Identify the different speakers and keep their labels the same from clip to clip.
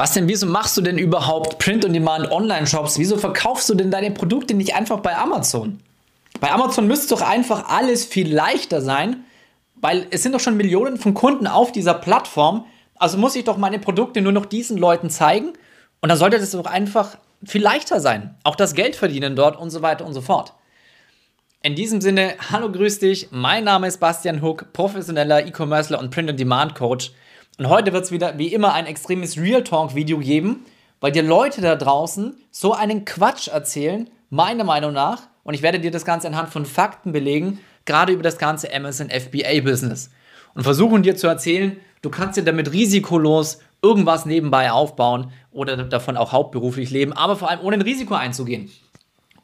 Speaker 1: Bastian, wieso machst du denn überhaupt Print-on-Demand-Online-Shops? Wieso verkaufst du denn deine Produkte nicht einfach bei Amazon? Bei Amazon müsste doch einfach alles viel leichter sein, weil es sind doch schon Millionen von Kunden auf dieser Plattform. Also muss ich doch meine Produkte nur noch diesen Leuten zeigen und dann sollte das doch einfach viel leichter sein. Auch das Geld verdienen dort und so weiter und so fort. In diesem Sinne, hallo, grüß dich. Mein Name ist Bastian Hook, professioneller E-Commercer und Print-on-Demand-Coach. Und heute wird es wieder wie immer ein extremes Real Talk-Video geben, weil dir Leute da draußen so einen Quatsch erzählen, meiner Meinung nach. Und ich werde dir das Ganze anhand von Fakten belegen, gerade über das ganze Amazon FBA-Business. Und versuchen dir zu erzählen, du kannst dir damit risikolos irgendwas nebenbei aufbauen oder davon auch hauptberuflich leben, aber vor allem ohne ein Risiko einzugehen.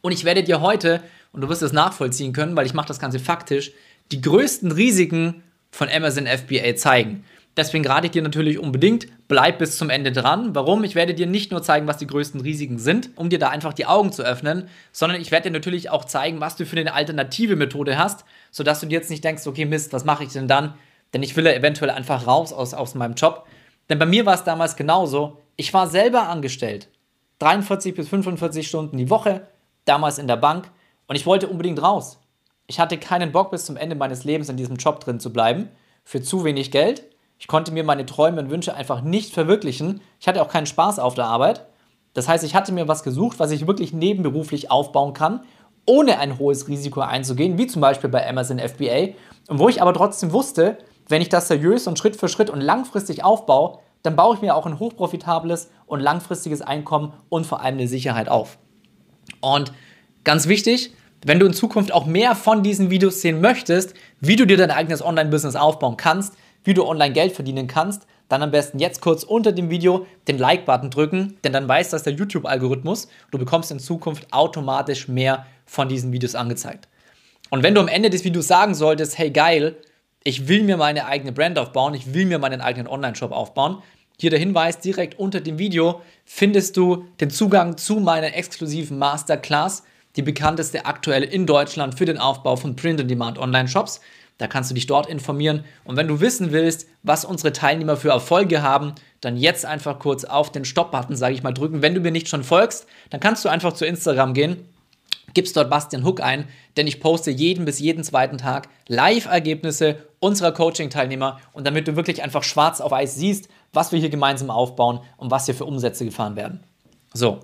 Speaker 1: Und ich werde dir heute, und du wirst es nachvollziehen können, weil ich mache das Ganze faktisch, die größten Risiken von Amazon FBA zeigen. Deswegen rate ich dir natürlich unbedingt, bleib bis zum Ende dran. Warum? Ich werde dir nicht nur zeigen, was die größten Risiken sind, um dir da einfach die Augen zu öffnen, sondern ich werde dir natürlich auch zeigen, was du für eine alternative Methode hast, sodass du dir jetzt nicht denkst, okay, Mist, was mache ich denn dann? Denn ich will ja eventuell einfach raus aus, aus meinem Job. Denn bei mir war es damals genauso. Ich war selber angestellt. 43 bis 45 Stunden die Woche, damals in der Bank. Und ich wollte unbedingt raus. Ich hatte keinen Bock bis zum Ende meines Lebens in diesem Job drin zu bleiben. Für zu wenig Geld ich konnte mir meine Träume und Wünsche einfach nicht verwirklichen. Ich hatte auch keinen Spaß auf der Arbeit. Das heißt, ich hatte mir was gesucht, was ich wirklich nebenberuflich aufbauen kann, ohne ein hohes Risiko einzugehen, wie zum Beispiel bei Amazon FBA. Und wo ich aber trotzdem wusste, wenn ich das seriös und Schritt für Schritt und langfristig aufbaue, dann baue ich mir auch ein hochprofitables und langfristiges Einkommen und vor allem eine Sicherheit auf. Und ganz wichtig, wenn du in Zukunft auch mehr von diesen Videos sehen möchtest, wie du dir dein eigenes Online-Business aufbauen kannst, wie du online Geld verdienen kannst, dann am besten jetzt kurz unter dem Video den Like-Button drücken, denn dann weiß das der YouTube-Algorithmus. Du bekommst in Zukunft automatisch mehr von diesen Videos angezeigt. Und wenn du am Ende des Videos sagen solltest, hey geil, ich will mir meine eigene Brand aufbauen, ich will mir meinen eigenen Online-Shop aufbauen, hier der Hinweis, direkt unter dem Video findest du den Zugang zu meiner exklusiven Masterclass, die bekannteste aktuell in Deutschland für den Aufbau von Print-on-Demand Online-Shops. Da kannst du dich dort informieren. Und wenn du wissen willst, was unsere Teilnehmer für Erfolge haben, dann jetzt einfach kurz auf den Stop-Button, sage ich mal, drücken. Wenn du mir nicht schon folgst, dann kannst du einfach zu Instagram gehen, gibst dort Bastian Hook ein, denn ich poste jeden bis jeden zweiten Tag Live-Ergebnisse unserer Coaching-Teilnehmer und damit du wirklich einfach schwarz auf Eis siehst, was wir hier gemeinsam aufbauen und was hier für Umsätze gefahren werden. So,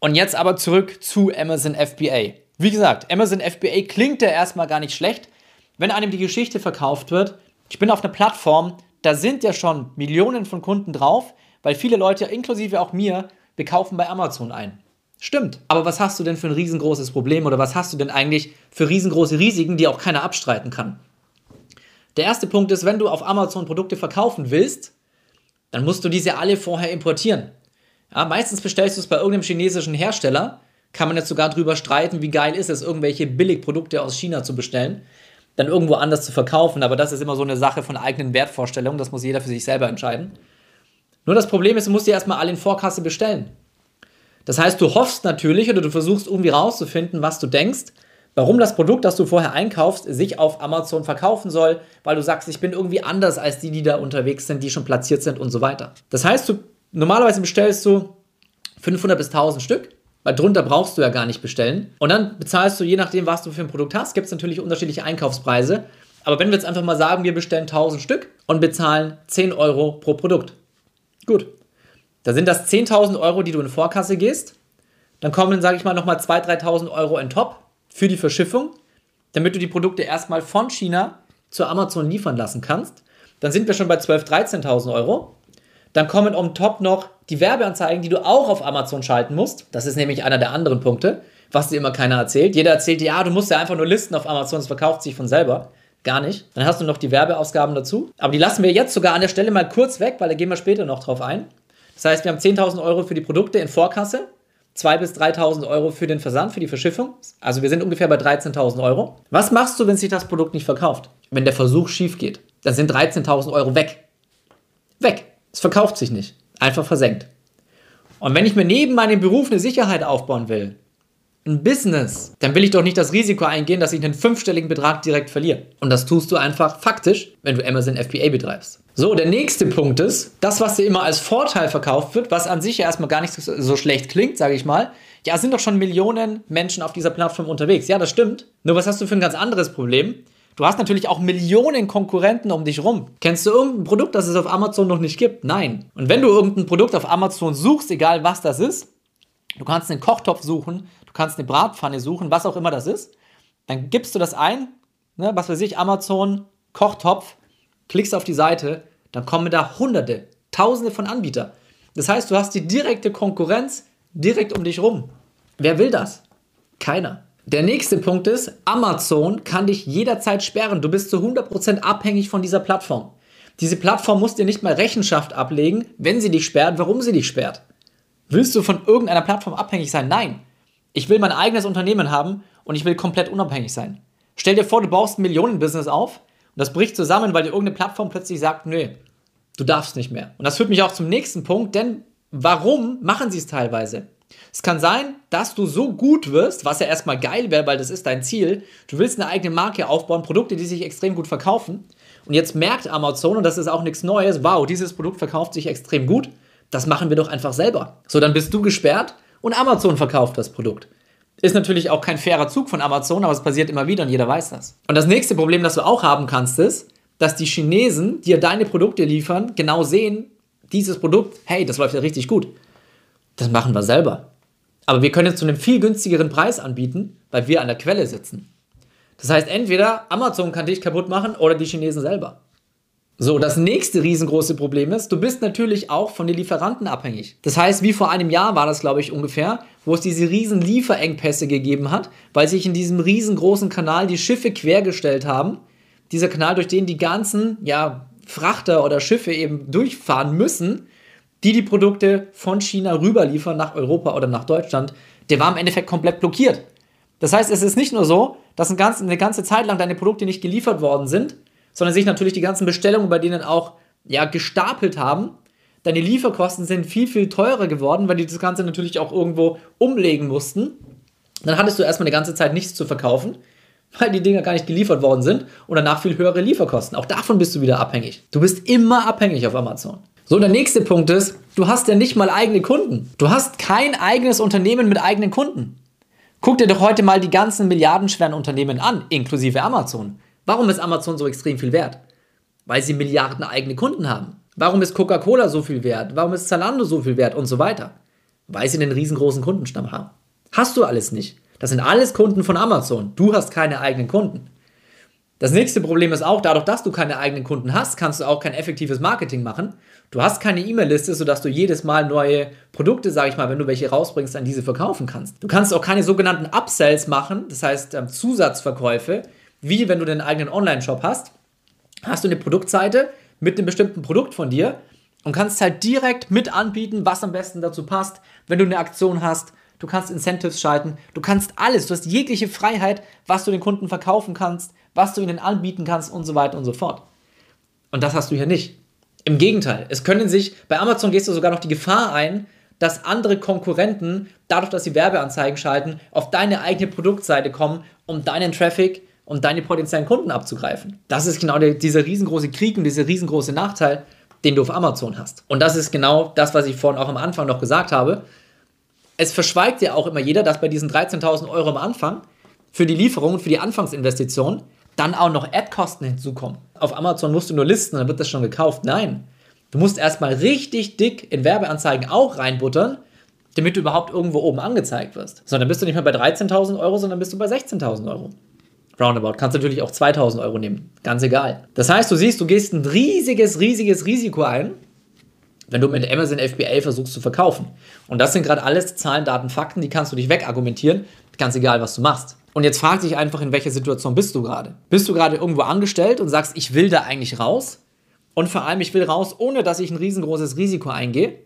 Speaker 1: und jetzt aber zurück zu Amazon FBA. Wie gesagt, Amazon FBA klingt ja erstmal gar nicht schlecht, wenn einem die Geschichte verkauft wird, ich bin auf einer Plattform, da sind ja schon Millionen von Kunden drauf, weil viele Leute, inklusive auch mir, bekaufen bei Amazon ein. Stimmt. Aber was hast du denn für ein riesengroßes Problem oder was hast du denn eigentlich für riesengroße Risiken, die auch keiner abstreiten kann? Der erste Punkt ist, wenn du auf Amazon Produkte verkaufen willst, dann musst du diese alle vorher importieren. Ja, meistens bestellst du es bei irgendeinem chinesischen Hersteller, kann man jetzt sogar drüber streiten, wie geil ist es, irgendwelche Billigprodukte aus China zu bestellen dann irgendwo anders zu verkaufen. Aber das ist immer so eine Sache von eigenen Wertvorstellungen. Das muss jeder für sich selber entscheiden. Nur das Problem ist, du musst die erstmal alle in Vorkasse bestellen. Das heißt, du hoffst natürlich oder du versuchst irgendwie rauszufinden, was du denkst, warum das Produkt, das du vorher einkaufst, sich auf Amazon verkaufen soll, weil du sagst, ich bin irgendwie anders als die, die da unterwegs sind, die schon platziert sind und so weiter. Das heißt, du normalerweise bestellst du 500 bis 1000 Stück weil drunter brauchst du ja gar nicht bestellen. Und dann bezahlst du, je nachdem, was du für ein Produkt hast, gibt es natürlich unterschiedliche Einkaufspreise. Aber wenn wir jetzt einfach mal sagen, wir bestellen 1000 Stück und bezahlen 10 Euro pro Produkt. Gut. Da sind das 10.000 Euro, die du in Vorkasse gehst. Dann kommen, sage ich mal, nochmal 2.000, 3.000 Euro in top für die Verschiffung, damit du die Produkte erstmal von China zu Amazon liefern lassen kannst. Dann sind wir schon bei 12.000, 13.000 Euro. Dann kommen on top noch die Werbeanzeigen, die du auch auf Amazon schalten musst. Das ist nämlich einer der anderen Punkte, was dir immer keiner erzählt. Jeder erzählt dir, ja, du musst ja einfach nur listen auf Amazon, es verkauft sich von selber. Gar nicht. Dann hast du noch die Werbeausgaben dazu. Aber die lassen wir jetzt sogar an der Stelle mal kurz weg, weil da gehen wir später noch drauf ein. Das heißt, wir haben 10.000 Euro für die Produkte in Vorkasse, 2.000 bis 3.000 Euro für den Versand, für die Verschiffung. Also wir sind ungefähr bei 13.000 Euro. Was machst du, wenn sich das Produkt nicht verkauft? Wenn der Versuch schief geht? Dann sind 13.000 Euro weg. Weg. Es verkauft sich nicht. Einfach versenkt. Und wenn ich mir neben meinem Beruf eine Sicherheit aufbauen will, ein Business, dann will ich doch nicht das Risiko eingehen, dass ich einen fünfstelligen Betrag direkt verliere. Und das tust du einfach faktisch, wenn du Amazon FBA betreibst. So, der nächste Punkt ist, das, was dir immer als Vorteil verkauft wird, was an sich ja erstmal gar nicht so, so schlecht klingt, sage ich mal. Ja, sind doch schon Millionen Menschen auf dieser Plattform unterwegs. Ja, das stimmt. Nur was hast du für ein ganz anderes Problem? Du hast natürlich auch Millionen Konkurrenten um dich rum. Kennst du irgendein Produkt, das es auf Amazon noch nicht gibt? Nein. Und wenn du irgendein Produkt auf Amazon suchst, egal was das ist, du kannst einen Kochtopf suchen, du kannst eine Bratpfanne suchen, was auch immer das ist, dann gibst du das ein, ne, was weiß ich, Amazon, Kochtopf, klickst auf die Seite, dann kommen da hunderte, tausende von Anbietern. Das heißt, du hast die direkte Konkurrenz direkt um dich rum. Wer will das? Keiner. Der nächste Punkt ist, Amazon kann dich jederzeit sperren. Du bist zu 100% abhängig von dieser Plattform. Diese Plattform muss dir nicht mal Rechenschaft ablegen, wenn sie dich sperrt, warum sie dich sperrt. Willst du von irgendeiner Plattform abhängig sein? Nein. Ich will mein eigenes Unternehmen haben und ich will komplett unabhängig sein. Stell dir vor, du baust ein Millionenbusiness auf und das bricht zusammen, weil dir irgendeine Plattform plötzlich sagt, nö, du darfst nicht mehr. Und das führt mich auch zum nächsten Punkt, denn warum machen sie es teilweise? Es kann sein, dass du so gut wirst, was ja erstmal geil wäre, weil das ist dein Ziel. Du willst eine eigene Marke aufbauen, Produkte, die sich extrem gut verkaufen. Und jetzt merkt Amazon, und das ist auch nichts Neues, wow, dieses Produkt verkauft sich extrem gut. Das machen wir doch einfach selber. So, dann bist du gesperrt und Amazon verkauft das Produkt. Ist natürlich auch kein fairer Zug von Amazon, aber es passiert immer wieder und jeder weiß das. Und das nächste Problem, das du auch haben kannst, ist, dass die Chinesen, die dir deine Produkte liefern, genau sehen, dieses Produkt, hey, das läuft ja richtig gut. Das machen wir selber. Aber wir können es zu einem viel günstigeren Preis anbieten, weil wir an der Quelle sitzen. Das heißt, entweder Amazon kann dich kaputt machen oder die Chinesen selber. So, das nächste riesengroße Problem ist, du bist natürlich auch von den Lieferanten abhängig. Das heißt, wie vor einem Jahr war das, glaube ich, ungefähr, wo es diese riesen Lieferengpässe gegeben hat, weil sich in diesem riesengroßen Kanal die Schiffe quergestellt haben. Dieser Kanal, durch den die ganzen, ja, Frachter oder Schiffe eben durchfahren müssen, die die Produkte von China rüberliefern nach Europa oder nach Deutschland, der war im Endeffekt komplett blockiert. Das heißt, es ist nicht nur so, dass eine ganze, eine ganze Zeit lang deine Produkte nicht geliefert worden sind, sondern sich natürlich die ganzen Bestellungen bei denen auch ja, gestapelt haben. Deine Lieferkosten sind viel, viel teurer geworden, weil die das Ganze natürlich auch irgendwo umlegen mussten. Dann hattest du erstmal eine ganze Zeit nichts zu verkaufen, weil die Dinger gar nicht geliefert worden sind und danach viel höhere Lieferkosten. Auch davon bist du wieder abhängig. Du bist immer abhängig auf Amazon. So, der nächste Punkt ist, du hast ja nicht mal eigene Kunden. Du hast kein eigenes Unternehmen mit eigenen Kunden. Guck dir doch heute mal die ganzen milliardenschweren Unternehmen an, inklusive Amazon. Warum ist Amazon so extrem viel wert? Weil sie Milliarden eigene Kunden haben. Warum ist Coca-Cola so viel wert? Warum ist Zalando so viel wert und so weiter? Weil sie einen riesengroßen Kundenstamm haben. Hast du alles nicht. Das sind alles Kunden von Amazon. Du hast keine eigenen Kunden. Das nächste Problem ist auch, dadurch, dass du keine eigenen Kunden hast, kannst du auch kein effektives Marketing machen. Du hast keine E-Mail-Liste, sodass du jedes Mal neue Produkte, sage ich mal, wenn du welche rausbringst, an diese verkaufen kannst. Du kannst auch keine sogenannten Upsells machen, das heißt ähm, Zusatzverkäufe, wie wenn du den eigenen Online-Shop hast. Hast du eine Produktseite mit einem bestimmten Produkt von dir und kannst halt direkt mit anbieten, was am besten dazu passt, wenn du eine Aktion hast. Du kannst Incentives schalten, du kannst alles, du hast jegliche Freiheit, was du den Kunden verkaufen kannst was du ihnen anbieten kannst und so weiter und so fort. Und das hast du hier nicht. Im Gegenteil, es können sich, bei Amazon gehst du sogar noch die Gefahr ein, dass andere Konkurrenten, dadurch, dass sie Werbeanzeigen schalten, auf deine eigene Produktseite kommen, um deinen Traffic und deine potenziellen Kunden abzugreifen. Das ist genau der, dieser riesengroße Krieg und dieser riesengroße Nachteil, den du auf Amazon hast. Und das ist genau das, was ich vorhin auch am Anfang noch gesagt habe. Es verschweigt ja auch immer jeder, dass bei diesen 13.000 Euro am Anfang für die Lieferung und für die Anfangsinvestition dann auch noch Ad-Kosten hinzukommen. Auf Amazon musst du nur listen, dann wird das schon gekauft. Nein. Du musst erstmal richtig dick in Werbeanzeigen auch reinbuttern, damit du überhaupt irgendwo oben angezeigt wirst. So, dann bist du nicht mehr bei 13.000 Euro, sondern bist du bei 16.000 Euro. Roundabout. Kannst natürlich auch 2.000 Euro nehmen. Ganz egal. Das heißt, du siehst, du gehst ein riesiges, riesiges Risiko ein, wenn du mit Amazon FBA versuchst zu verkaufen. Und das sind gerade alles Zahlen, Daten, Fakten, die kannst du dich wegargumentieren. Ganz egal, was du machst. Und jetzt frag dich einfach, in welcher Situation bist du gerade? Bist du gerade irgendwo angestellt und sagst, ich will da eigentlich raus? Und vor allem, ich will raus, ohne dass ich ein riesengroßes Risiko eingehe.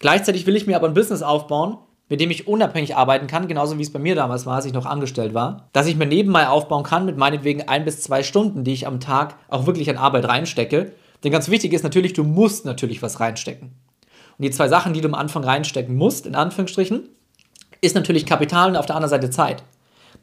Speaker 1: Gleichzeitig will ich mir aber ein Business aufbauen, mit dem ich unabhängig arbeiten kann, genauso wie es bei mir damals war, als ich noch angestellt war. Dass ich mir nebenbei aufbauen kann mit meinetwegen ein bis zwei Stunden, die ich am Tag auch wirklich an Arbeit reinstecke. Denn ganz wichtig ist natürlich, du musst natürlich was reinstecken. Und die zwei Sachen, die du am Anfang reinstecken musst, in Anführungsstrichen, ist natürlich Kapital und auf der anderen Seite Zeit.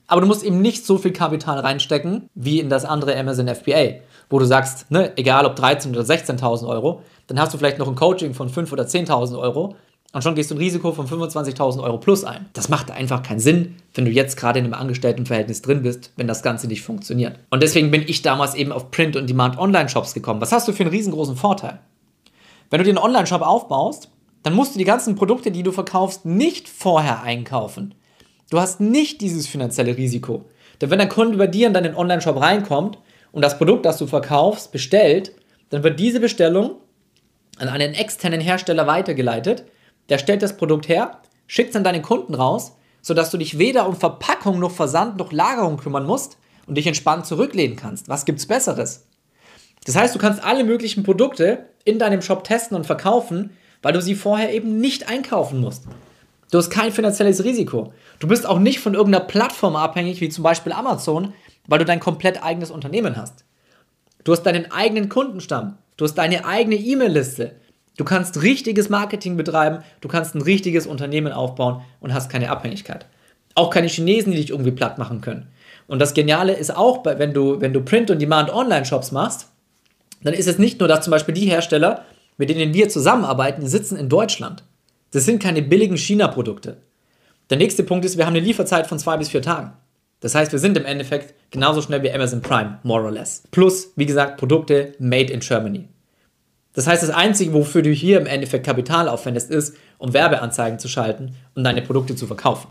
Speaker 1: Aber du musst eben nicht so viel Kapital reinstecken wie in das andere Amazon FBA, wo du sagst, ne, egal ob 13.000 oder 16.000 Euro, dann hast du vielleicht noch ein Coaching von 5.000 oder 10.000 Euro und schon gehst du ein Risiko von 25.000 Euro plus ein. Das macht einfach keinen Sinn, wenn du jetzt gerade in einem Angestelltenverhältnis drin bist, wenn das Ganze nicht funktioniert. Und deswegen bin ich damals eben auf Print- und Demand-Online-Shops gekommen. Was hast du für einen riesengroßen Vorteil? Wenn du dir einen Online-Shop aufbaust, dann musst du die ganzen Produkte, die du verkaufst, nicht vorher einkaufen. Du hast nicht dieses finanzielle Risiko. Denn wenn ein Kunde bei dir in deinen Online-Shop reinkommt und das Produkt, das du verkaufst, bestellt, dann wird diese Bestellung an einen externen Hersteller weitergeleitet. Der stellt das Produkt her, schickt es an deinen Kunden raus, sodass du dich weder um Verpackung noch Versand noch Lagerung kümmern musst und dich entspannt zurücklehnen kannst. Was gibt's Besseres? Das heißt, du kannst alle möglichen Produkte in deinem Shop testen und verkaufen, weil du sie vorher eben nicht einkaufen musst. Du hast kein finanzielles Risiko. Du bist auch nicht von irgendeiner Plattform abhängig, wie zum Beispiel Amazon, weil du dein komplett eigenes Unternehmen hast. Du hast deinen eigenen Kundenstamm. Du hast deine eigene E-Mail-Liste. Du kannst richtiges Marketing betreiben, du kannst ein richtiges Unternehmen aufbauen und hast keine Abhängigkeit. Auch keine Chinesen, die dich irgendwie platt machen können. Und das Geniale ist auch, wenn du, wenn du Print- und Demand-Online-Shops machst, dann ist es nicht nur, dass zum Beispiel die Hersteller, mit denen wir zusammenarbeiten, sitzen in Deutschland. Das sind keine billigen China-Produkte. Der nächste Punkt ist, wir haben eine Lieferzeit von zwei bis vier Tagen. Das heißt, wir sind im Endeffekt genauso schnell wie Amazon Prime, more or less. Plus, wie gesagt, Produkte made in Germany. Das heißt, das Einzige, wofür du hier im Endeffekt Kapital aufwendest, ist, um Werbeanzeigen zu schalten und deine Produkte zu verkaufen.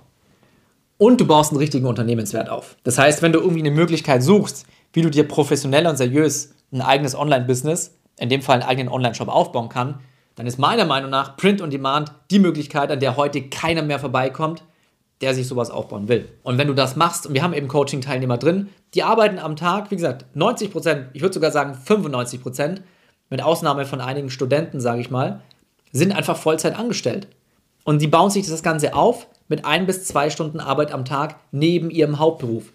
Speaker 1: Und du baust einen richtigen Unternehmenswert auf. Das heißt, wenn du irgendwie eine Möglichkeit suchst, wie du dir professionell und seriös ein eigenes Online-Business, in dem Fall einen eigenen Online-Shop aufbauen kann, dann ist meiner Meinung nach Print on Demand die Möglichkeit, an der heute keiner mehr vorbeikommt, der sich sowas aufbauen will. Und wenn du das machst, und wir haben eben Coaching-Teilnehmer drin, die arbeiten am Tag, wie gesagt, 90 Prozent, ich würde sogar sagen 95 Prozent, mit Ausnahme von einigen Studenten, sage ich mal, sind einfach Vollzeit angestellt. Und die bauen sich das Ganze auf mit ein bis zwei Stunden Arbeit am Tag neben ihrem Hauptberuf.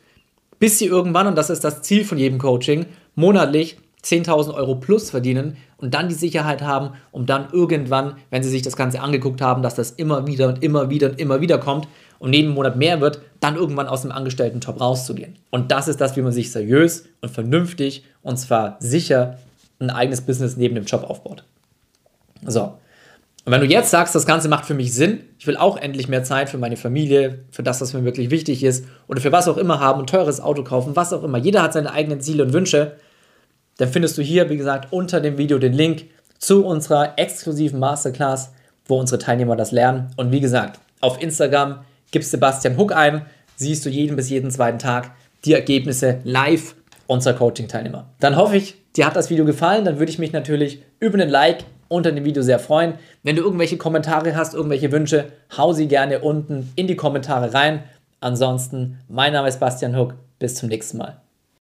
Speaker 1: Bis sie irgendwann, und das ist das Ziel von jedem Coaching, monatlich 10.000 Euro plus verdienen und dann die Sicherheit haben, um dann irgendwann, wenn sie sich das Ganze angeguckt haben, dass das immer wieder und immer wieder und immer wieder kommt und jeden Monat mehr wird, dann irgendwann aus dem Angestellten-Top rauszugehen. Und das ist das, wie man sich seriös und vernünftig und zwar sicher ein eigenes Business neben dem Job aufbaut. So. Und wenn du jetzt sagst, das Ganze macht für mich Sinn, ich will auch endlich mehr Zeit für meine Familie, für das, was mir wirklich wichtig ist oder für was auch immer haben, ein teures Auto kaufen, was auch immer. Jeder hat seine eigenen Ziele und Wünsche dann findest du hier, wie gesagt, unter dem Video den Link zu unserer exklusiven Masterclass, wo unsere Teilnehmer das lernen. Und wie gesagt, auf Instagram gibst Sebastian Huck ein, siehst du jeden bis jeden zweiten Tag die Ergebnisse live unserer Coaching-Teilnehmer. Dann hoffe ich, dir hat das Video gefallen. Dann würde ich mich natürlich über einen Like unter dem Video sehr freuen. Wenn du irgendwelche Kommentare hast, irgendwelche Wünsche, hau sie gerne unten in die Kommentare rein. Ansonsten, mein Name ist Bastian Huck. Bis zum nächsten Mal.